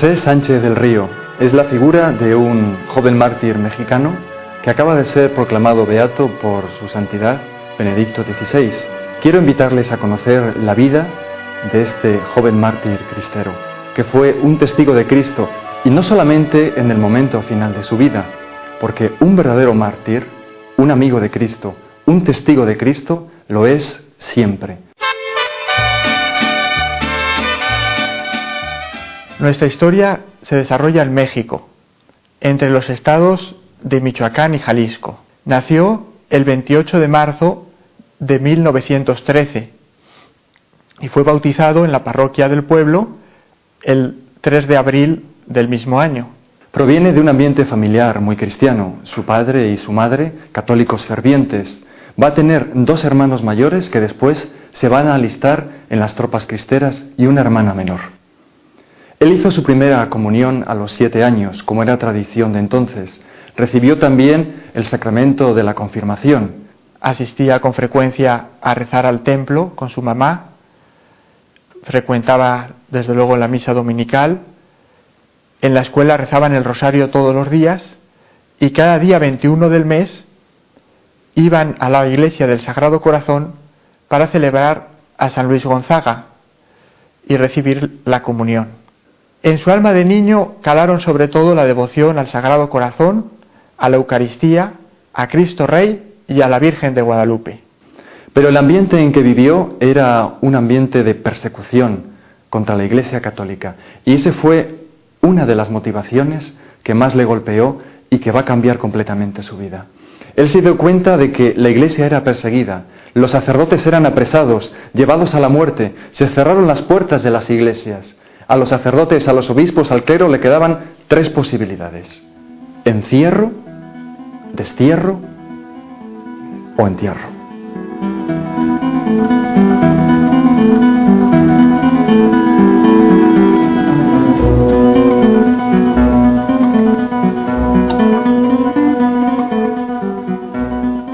José Sánchez del Río es la figura de un joven mártir mexicano que acaba de ser proclamado beato por su santidad Benedicto XVI. Quiero invitarles a conocer la vida de este joven mártir cristero, que fue un testigo de Cristo y no solamente en el momento final de su vida, porque un verdadero mártir, un amigo de Cristo, un testigo de Cristo, lo es siempre. Nuestra historia se desarrolla en México, entre los estados de Michoacán y Jalisco. Nació el 28 de marzo de 1913 y fue bautizado en la parroquia del pueblo el 3 de abril del mismo año. Proviene de un ambiente familiar muy cristiano. Su padre y su madre, católicos fervientes. Va a tener dos hermanos mayores que después se van a alistar en las tropas cristeras y una hermana menor. Él hizo su primera comunión a los siete años, como era tradición de entonces. Recibió también el sacramento de la confirmación. Asistía con frecuencia a rezar al templo con su mamá. Frecuentaba, desde luego, la misa dominical. En la escuela rezaban el rosario todos los días y cada día 21 del mes iban a la iglesia del Sagrado Corazón para celebrar a San Luis Gonzaga y recibir la comunión. En su alma de niño calaron sobre todo la devoción al Sagrado Corazón, a la Eucaristía, a Cristo Rey y a la Virgen de Guadalupe. Pero el ambiente en que vivió era un ambiente de persecución contra la Iglesia Católica. Y ese fue una de las motivaciones que más le golpeó y que va a cambiar completamente su vida. Él se dio cuenta de que la Iglesia era perseguida, los sacerdotes eran apresados, llevados a la muerte, se cerraron las puertas de las iglesias. A los sacerdotes, a los obispos, al clero le quedaban tres posibilidades. Encierro, destierro o entierro.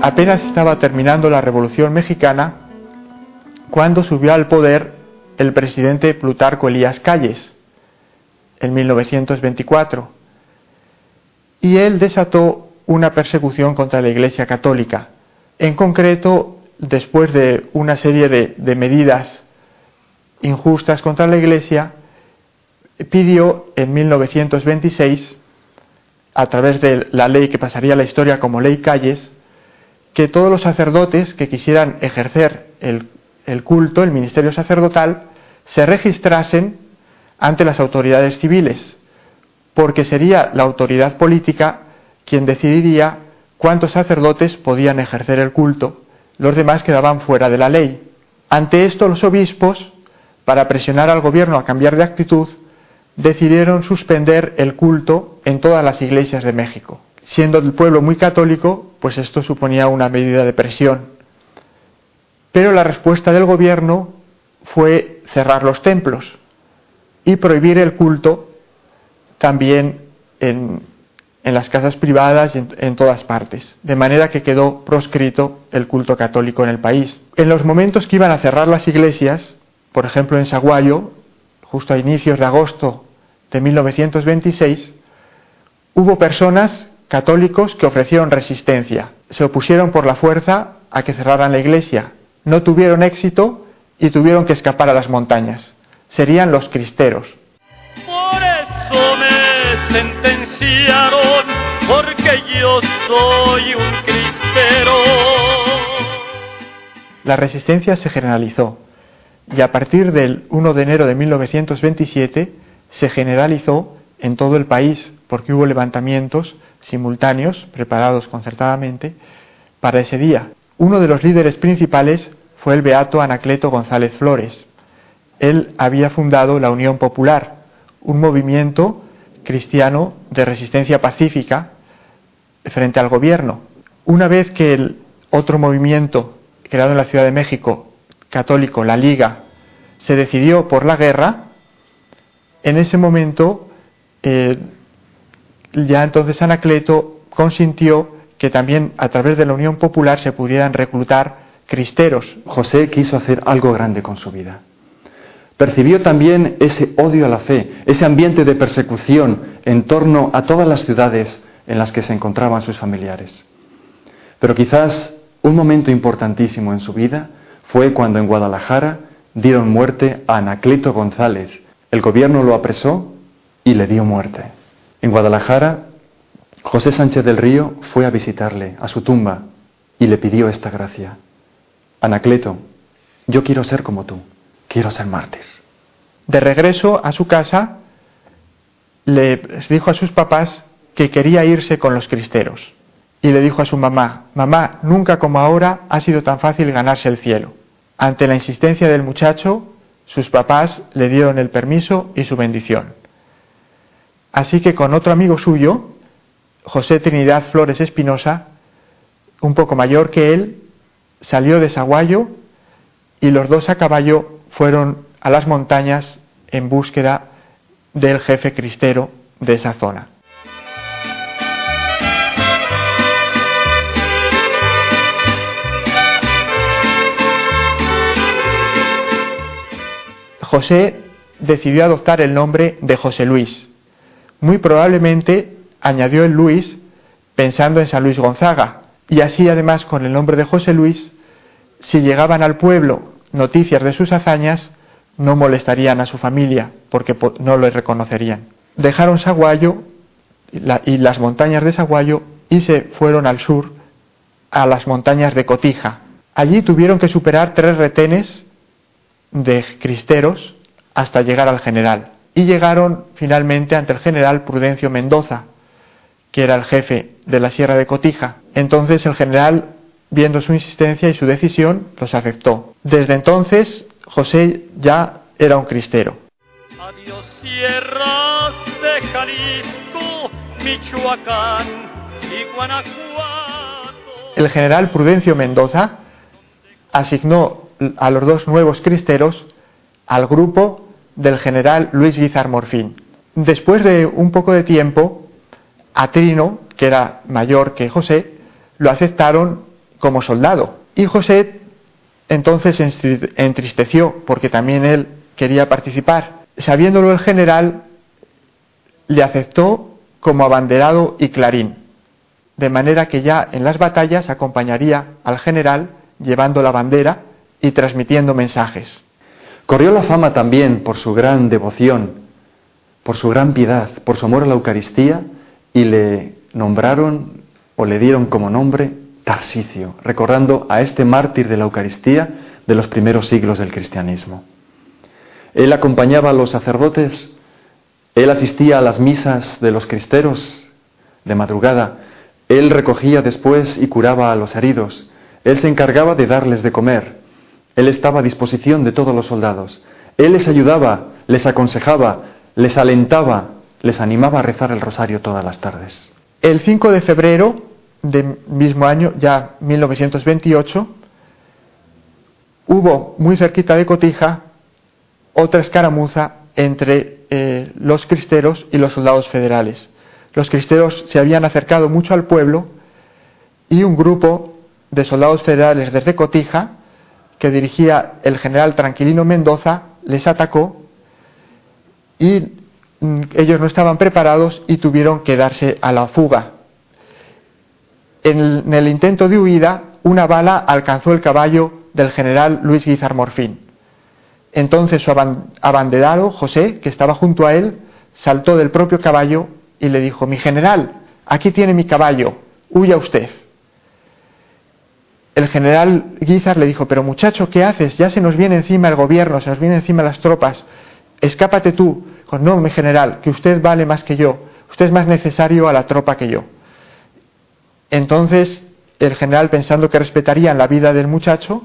Apenas estaba terminando la Revolución Mexicana cuando subió al poder el presidente Plutarco Elías Calles en 1924 y él desató una persecución contra la Iglesia Católica. En concreto, después de una serie de, medidas injustas contra la Iglesia, pidió en 1926, a través de la ley que pasaría a la historia como ley Calles, que todos los sacerdotes que quisieran ejercer el el culto, el ministerio sacerdotal, se registrasen ante las autoridades civiles, porque sería la autoridad política quien decidiría cuántos sacerdotes podían ejercer el culto, los demás quedaban fuera de la ley. Ante esto los obispos, para presionar al gobierno a cambiar de actitud, decidieron suspender el culto en todas las iglesias de México. Siendo el pueblo muy católico, pues esto suponía una medida de presión pero la respuesta del gobierno fue cerrar los templos y prohibir el culto también en, las casas privadas y en, todas partes, de manera que quedó proscrito el culto católico en el país. En los momentos que iban a cerrar las iglesias, por ejemplo en Saguayo, justo a inicios de agosto de 1926, hubo personas católicos que ofrecieron resistencia, se opusieron por la fuerza a que cerraran la iglesia no tuvieron éxito y tuvieron que escapar a las montañas. Serían los cristeros. Por eso me sentenciaron, porque yo soy un cristero. La resistencia se generalizó y a partir del 1 de enero de 1927 se generalizó en todo el país porque hubo levantamientos, simultáneos, preparados concertadamente, para ese día. Uno de los líderes principales fue el beato Anacleto González Flores. Él había fundado la Unión Popular, un movimiento cristiano de resistencia pacífica frente al gobierno. Una vez que el otro movimiento creado en la Ciudad de México, católico, la Liga, se decidió por la guerra, en ese momento eh, ya entonces Anacleto consintió que también a través de la Unión Popular se pudieran reclutar cristeros. José quiso hacer algo grande con su vida. Percibió también ese odio a la fe, ese ambiente de persecución en torno a todas las ciudades en las que se encontraban sus familiares. Pero quizás un momento importantísimo en su vida fue cuando en Guadalajara dieron muerte a Anacleto González. El gobierno lo apresó y le dio muerte. En Guadalajara, José Sánchez del Río fue a visitarle a su tumba y le pidió esta gracia. Anacleto, yo quiero ser como tú, quiero ser mártir. De regreso a su casa, le dijo a sus papás que quería irse con los cristeros. Y le dijo a su mamá, mamá, nunca como ahora ha sido tan fácil ganarse el cielo. Ante la insistencia del muchacho, sus papás le dieron el permiso y su bendición. Así que con otro amigo suyo, José Trinidad Flores Espinosa, un poco mayor que él, salió de Saguayo y los dos a caballo fueron a las montañas en búsqueda del jefe cristero de esa zona. José decidió adoptar el nombre de José Luis. Muy probablemente añadió el Luis pensando en San Luis Gonzaga, y así además con el nombre de José Luis, si llegaban al pueblo noticias de sus hazañas, no molestarían a su familia, porque no lo reconocerían. Dejaron Saguayo y las montañas de Saguayo y se fueron al sur, a las montañas de Cotija. Allí tuvieron que superar tres retenes de cristeros hasta llegar al general. Y llegaron finalmente ante el general Prudencio Mendoza, que era el jefe de la Sierra de Cotija. Entonces el general, viendo su insistencia y su decisión, los aceptó. Desde entonces José ya era un cristero. Adiós sierras de Jalisco, Michoacán y Guanajuato. El general Prudencio Mendoza asignó a los dos nuevos cristeros al grupo del general Luis Guizar Morfín. Después de un poco de tiempo, a Trino, que era mayor que José, lo aceptaron como soldado. Y José entonces se entristeció porque también él quería participar. Sabiéndolo el general, le aceptó como abanderado y clarín, de manera que ya en las batallas acompañaría al general llevando la bandera y transmitiendo mensajes. Corrió la fama también por su gran devoción, por su gran piedad, por su amor a la Eucaristía y le nombraron o le dieron como nombre Tarsicio, recordando a este mártir de la Eucaristía de los primeros siglos del cristianismo. Él acompañaba a los sacerdotes, él asistía a las misas de los cristeros de madrugada, él recogía después y curaba a los heridos, él se encargaba de darles de comer, él estaba a disposición de todos los soldados, él les ayudaba, les aconsejaba, les alentaba, les animaba a rezar el rosario todas las tardes. El 5 de febrero del mismo año, ya 1928, hubo muy cerquita de Cotija otra escaramuza entre eh, los cristeros y los soldados federales. Los cristeros se habían acercado mucho al pueblo y un grupo de soldados federales desde Cotija, que dirigía el general Tranquilino Mendoza, les atacó y ellos no estaban preparados y tuvieron que darse a la fuga. En el, intento de huida, una bala alcanzó el caballo del general Luis Guizar Morfín. Entonces su abanderado, José, que estaba junto a él, saltó del propio caballo y le dijo, mi general, aquí tiene mi caballo, huya usted. El general Guizar le dijo, pero muchacho, ¿qué haces? Ya se nos viene encima el gobierno, se nos vienen encima las tropas, escápate tú. No, mi general, que usted vale más que yo, usted es más necesario a la tropa que yo. Entonces el general, pensando que respetarían la vida del muchacho,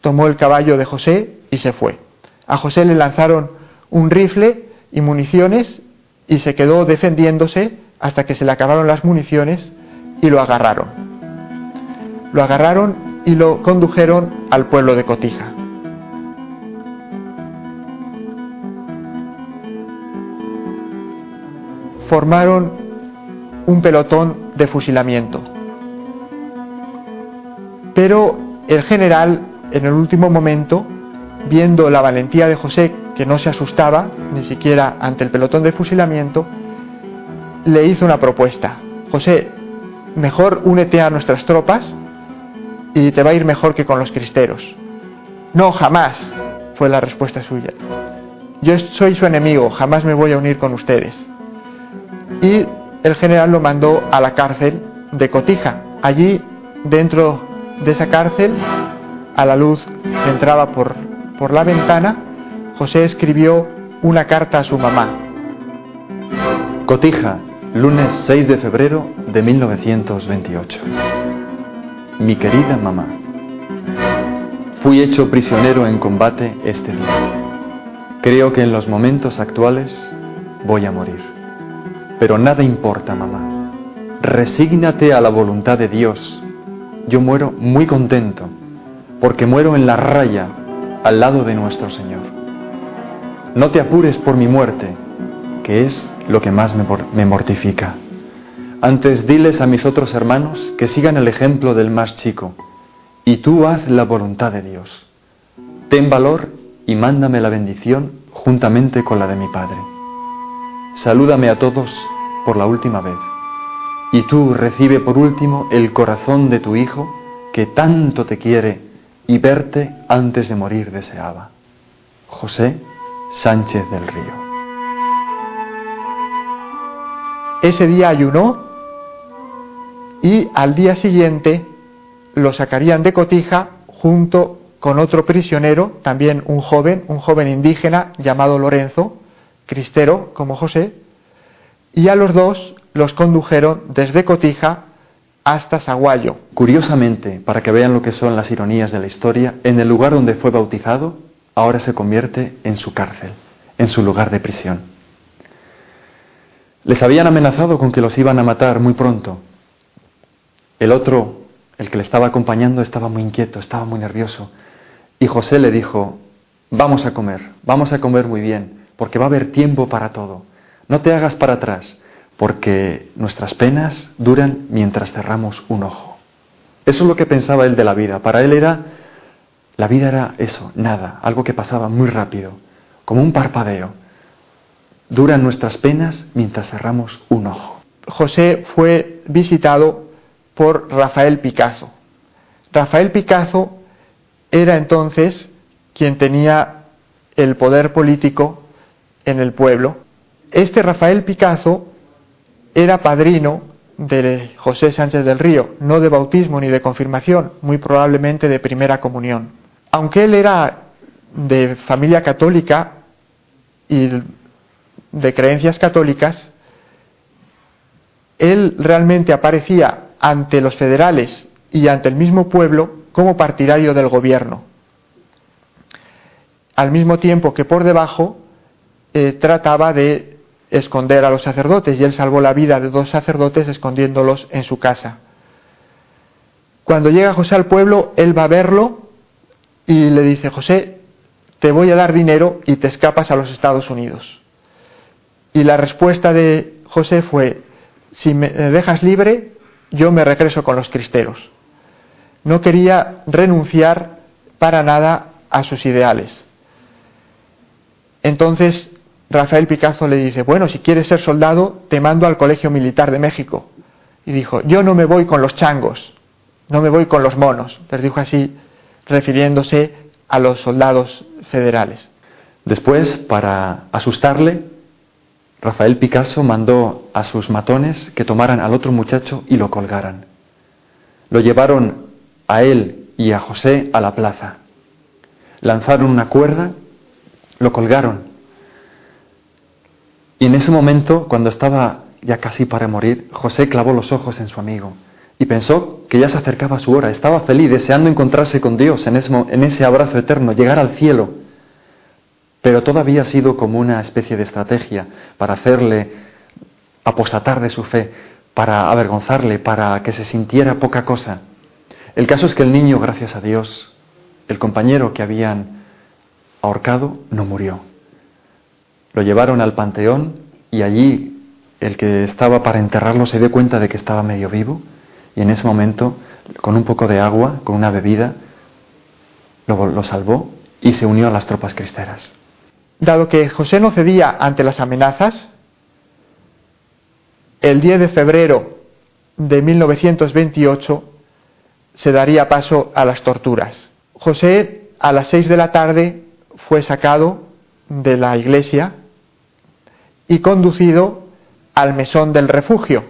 tomó el caballo de José y se fue. A José le lanzaron un rifle y municiones y se quedó defendiéndose hasta que se le acabaron las municiones y lo agarraron. Lo agarraron y lo condujeron al pueblo de Cotija. Formaron un pelotón de fusilamiento. Pero el general, en el último momento, viendo la valentía de José, que no se asustaba ni siquiera ante el pelotón de fusilamiento, le hizo una propuesta. José, mejor únete a nuestras tropas y te va a ir mejor que con los cristeros. No, jamás, fue la respuesta suya. Yo soy su enemigo, jamás me voy a unir con ustedes. Y el general lo mandó a la cárcel de Cotija. Allí, dentro de esa cárcel, a la luz que entraba por, por la ventana, José escribió una carta a su mamá. Cotija, lunes 6 de febrero de 1928. Mi querida mamá, fui hecho prisionero en combate este día. Creo que en los momentos actuales voy a morir. Pero nada importa, mamá. Resígnate a la voluntad de Dios. Yo muero muy contento, porque muero en la raya al lado de nuestro Señor. No te apures por mi muerte, que es lo que más me mortifica. Antes diles a mis otros hermanos que sigan el ejemplo del más chico, y tú haz la voluntad de Dios. Ten valor y mándame la bendición juntamente con la de mi Padre. Salúdame a todos por la última vez, y tú recibe por último el corazón de tu Hijo, que tanto te quiere y verte antes de morir deseaba. José Sánchez del Río. Ese día ayunó y al día siguiente lo sacarían de cotija junto con otro prisionero, también un joven, un joven indígena llamado Lorenzo, cristero como José, y a los dos los condujeron desde Cotija hasta Saguayo. Curiosamente, para que vean lo que son las ironías de la historia, en el lugar donde fue bautizado, ahora se convierte en su cárcel, en su lugar de prisión. Les habían amenazado con que los iban a matar muy pronto. El otro, el que le estaba acompañando, estaba muy inquieto, estaba muy nervioso. Y José le dijo, vamos a comer, vamos a comer muy bien, porque va a haber tiempo para todo. No te hagas para atrás, porque nuestras penas duran mientras cerramos un ojo. Eso es lo que pensaba él de la vida. Para él era, la vida era eso, nada, algo que pasaba muy rápido, como un parpadeo. Duran nuestras penas mientras cerramos un ojo. José fue visitado por Rafael Picasso. Rafael Picasso era entonces quien tenía el poder político en el pueblo. Este Rafael Picasso era padrino de José Sánchez del Río, no de bautismo ni de confirmación, muy probablemente de primera comunión. Aunque él era de familia católica y de creencias católicas, él realmente aparecía ante los federales y ante el mismo pueblo como partidario del gobierno, al mismo tiempo que por debajo eh, trataba de esconder a los sacerdotes y él salvó la vida de dos sacerdotes escondiéndolos en su casa. Cuando llega José al pueblo, él va a verlo y le dice, José, te voy a dar dinero y te escapas a los Estados Unidos. Y la respuesta de José fue, si me dejas libre, yo me regreso con los cristeros. No quería renunciar para nada a sus ideales. Entonces Rafael Picasso le dice, bueno, si quieres ser soldado, te mando al Colegio Militar de México. Y dijo, yo no me voy con los changos, no me voy con los monos. Les dijo así, refiriéndose a los soldados federales. Después, para asustarle, Rafael Picasso mandó a sus matones que tomaran al otro muchacho y lo colgaran. Lo llevaron a él y a José a la plaza. Lanzaron una cuerda, lo colgaron. Y en ese momento, cuando estaba ya casi para morir, José clavó los ojos en su amigo y pensó que ya se acercaba su hora. Estaba feliz, deseando encontrarse con Dios en ese, en ese abrazo eterno, llegar al cielo. Pero todavía ha sido como una especie de estrategia para hacerle apostatar de su fe, para avergonzarle, para que se sintiera poca cosa. El caso es que el niño, gracias a Dios, el compañero que habían ahorcado, no murió. Lo llevaron al panteón y allí el que estaba para enterrarlo se dio cuenta de que estaba medio vivo y en ese momento, con un poco de agua, con una bebida, lo, salvó y se unió a las tropas cristeras. Dado que José no cedía ante las amenazas, el 10 de febrero de 1928 se daría paso a las torturas. José a las 6 de la tarde fue sacado de la iglesia y conducido al mesón del refugio.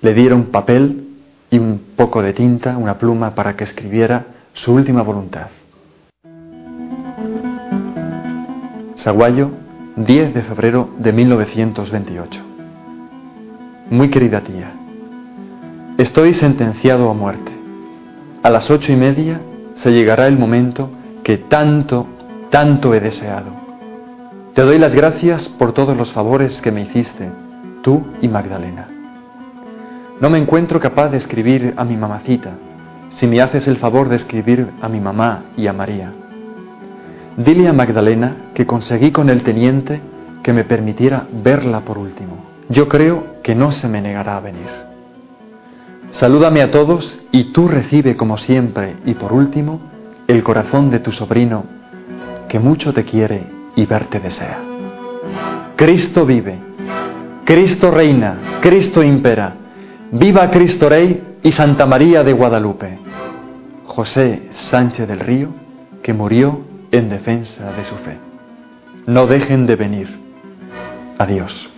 Le dieron papel y un poco de tinta, una pluma, para que escribiera su última voluntad. Saguayo, 10 de febrero de 1928. Muy querida tía, estoy sentenciado a muerte. A las ocho y media se llegará el momento que tanto, tanto he deseado. Te doy las gracias por todos los favores que me hiciste, tú y Magdalena. No me encuentro capaz de escribir a mi mamacita, si me haces el favor de escribir a mi mamá y a María. Dile a Magdalena que conseguí con el teniente que me permitiera verla por último. Yo creo que no se me negará a venir. Salúdame a todos y tú recibe como siempre y por último el corazón de tu sobrino que mucho te quiere y verte desea. Cristo vive, Cristo reina, Cristo impera, viva Cristo Rey y Santa María de Guadalupe. José Sánchez del Río, que murió en defensa de su fe. No dejen de venir. Adiós.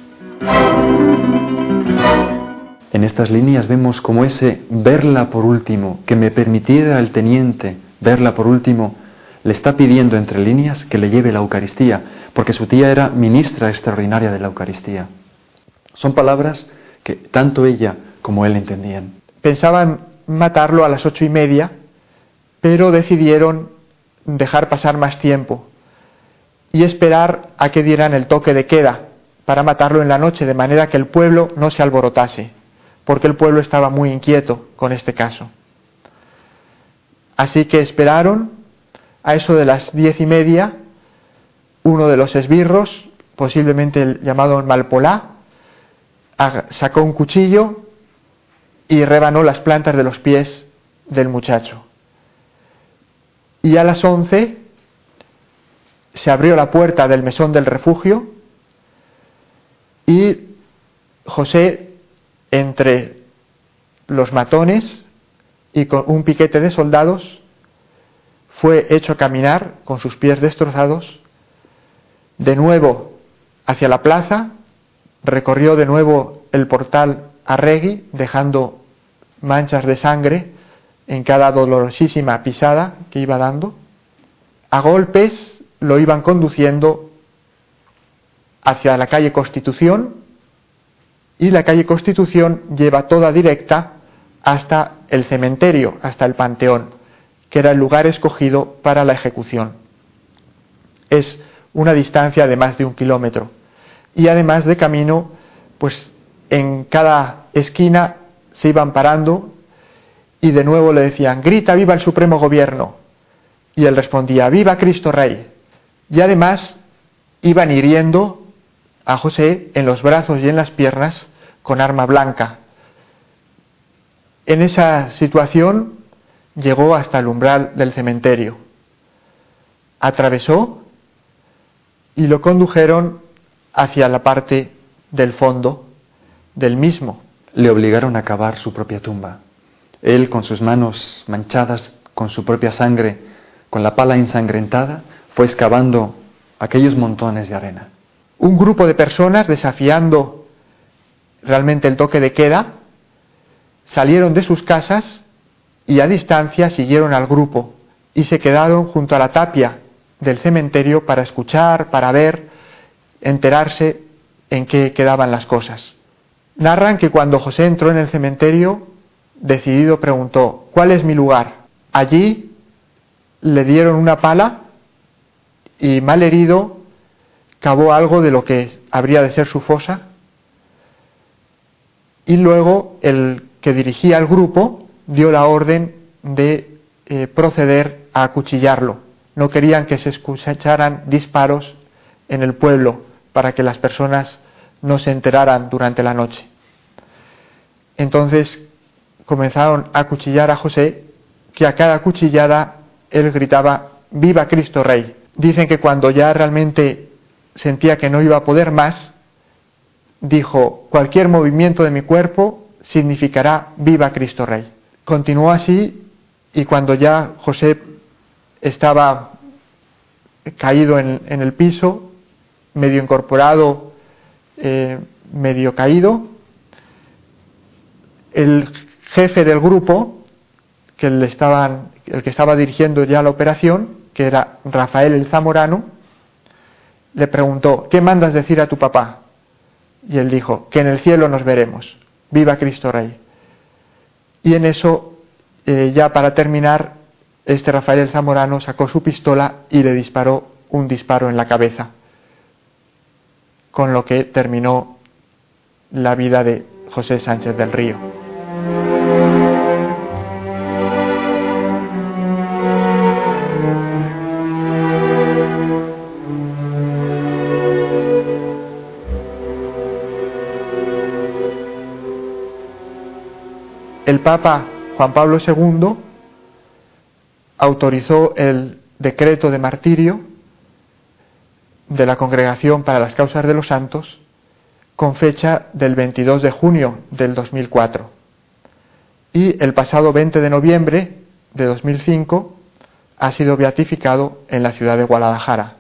En estas líneas vemos como ese verla por último, que me permitiera el teniente verla por último, le está pidiendo entre líneas que le lleve la Eucaristía, porque su tía era ministra extraordinaria de la Eucaristía. Son palabras que tanto ella como él entendían. Pensaban matarlo a las ocho y media, pero decidieron dejar pasar más tiempo y esperar a que dieran el toque de queda para matarlo en la noche, de manera que el pueblo no se alborotase, porque el pueblo estaba muy inquieto con este caso. Así que esperaron a eso de las diez y media, uno de los esbirros, posiblemente el llamado Malpolá, sacó un cuchillo y rebanó las plantas de los pies del muchacho. Y a las once se abrió la puerta del mesón del refugio y José, entre los matones y con un piquete de soldados, fue hecho caminar con sus pies destrozados, de nuevo hacia la plaza, recorrió de nuevo el portal a Regui, dejando manchas de sangre en cada dolorosísima pisada que iba dando. A golpes lo iban conduciendo hacia la calle Constitución y la calle Constitución lleva toda directa hasta el cementerio, hasta el Panteón, que era el lugar escogido para la ejecución. Es una distancia de más de un kilómetro. Y además de camino, pues en cada esquina se iban parando y de nuevo le decían, grita, viva el Supremo Gobierno. Y él respondía, viva Cristo Rey. Y además iban hiriendo a José en los brazos y en las piernas con arma blanca. En esa situación llegó hasta el umbral del cementerio. Atravesó y lo condujeron hacia la parte del fondo del mismo. Le obligaron a cavar su propia tumba. Él, con sus manos manchadas, con su propia sangre, con la pala ensangrentada, fue excavando aquellos montones de arena un grupo de personas desafiando realmente el toque de queda, salieron de sus casas y a distancia siguieron al grupo y se quedaron junto a la tapia del cementerio para escuchar, para ver, enterarse en qué quedaban las cosas. Narran que cuando José entró en el cementerio decidido preguntó, ¿cuál es mi lugar? Allí le dieron una pala y mal herido cavó algo de lo que habría de ser su fosa y luego el que dirigía el grupo dio la orden de eh, proceder a acuchillarlo. No querían que se escucharan disparos en el pueblo para que las personas no se enteraran durante la noche. Entonces comenzaron a cuchillar a José, que a cada cuchillada él gritaba, viva Cristo Rey. Dicen que cuando ya realmente sentía que no iba a poder más, dijo, cualquier movimiento de mi cuerpo significará viva Cristo Rey. Continuó así y cuando ya José estaba caído en, el piso, medio incorporado, eh, medio caído, el jefe del grupo, que el que estaba dirigiendo ya la operación, que era Rafael el Zamorano, le preguntó, ¿qué mandas decir a tu papá? Y él dijo, que en el cielo nos veremos. Viva Cristo Rey. Y en eso, eh, ya para terminar, este Rafael el Zamorano sacó su pistola y le disparó un disparo en la cabeza, con lo que terminó la vida de José Sánchez del Río. El Papa Juan Pablo II autorizó el decreto de martirio de la Congregación para las Causas de los Santos con fecha del 22 de junio del 2004. Y el pasado 20 de noviembre de 2005 ha sido beatificado en la ciudad de Guadalajara.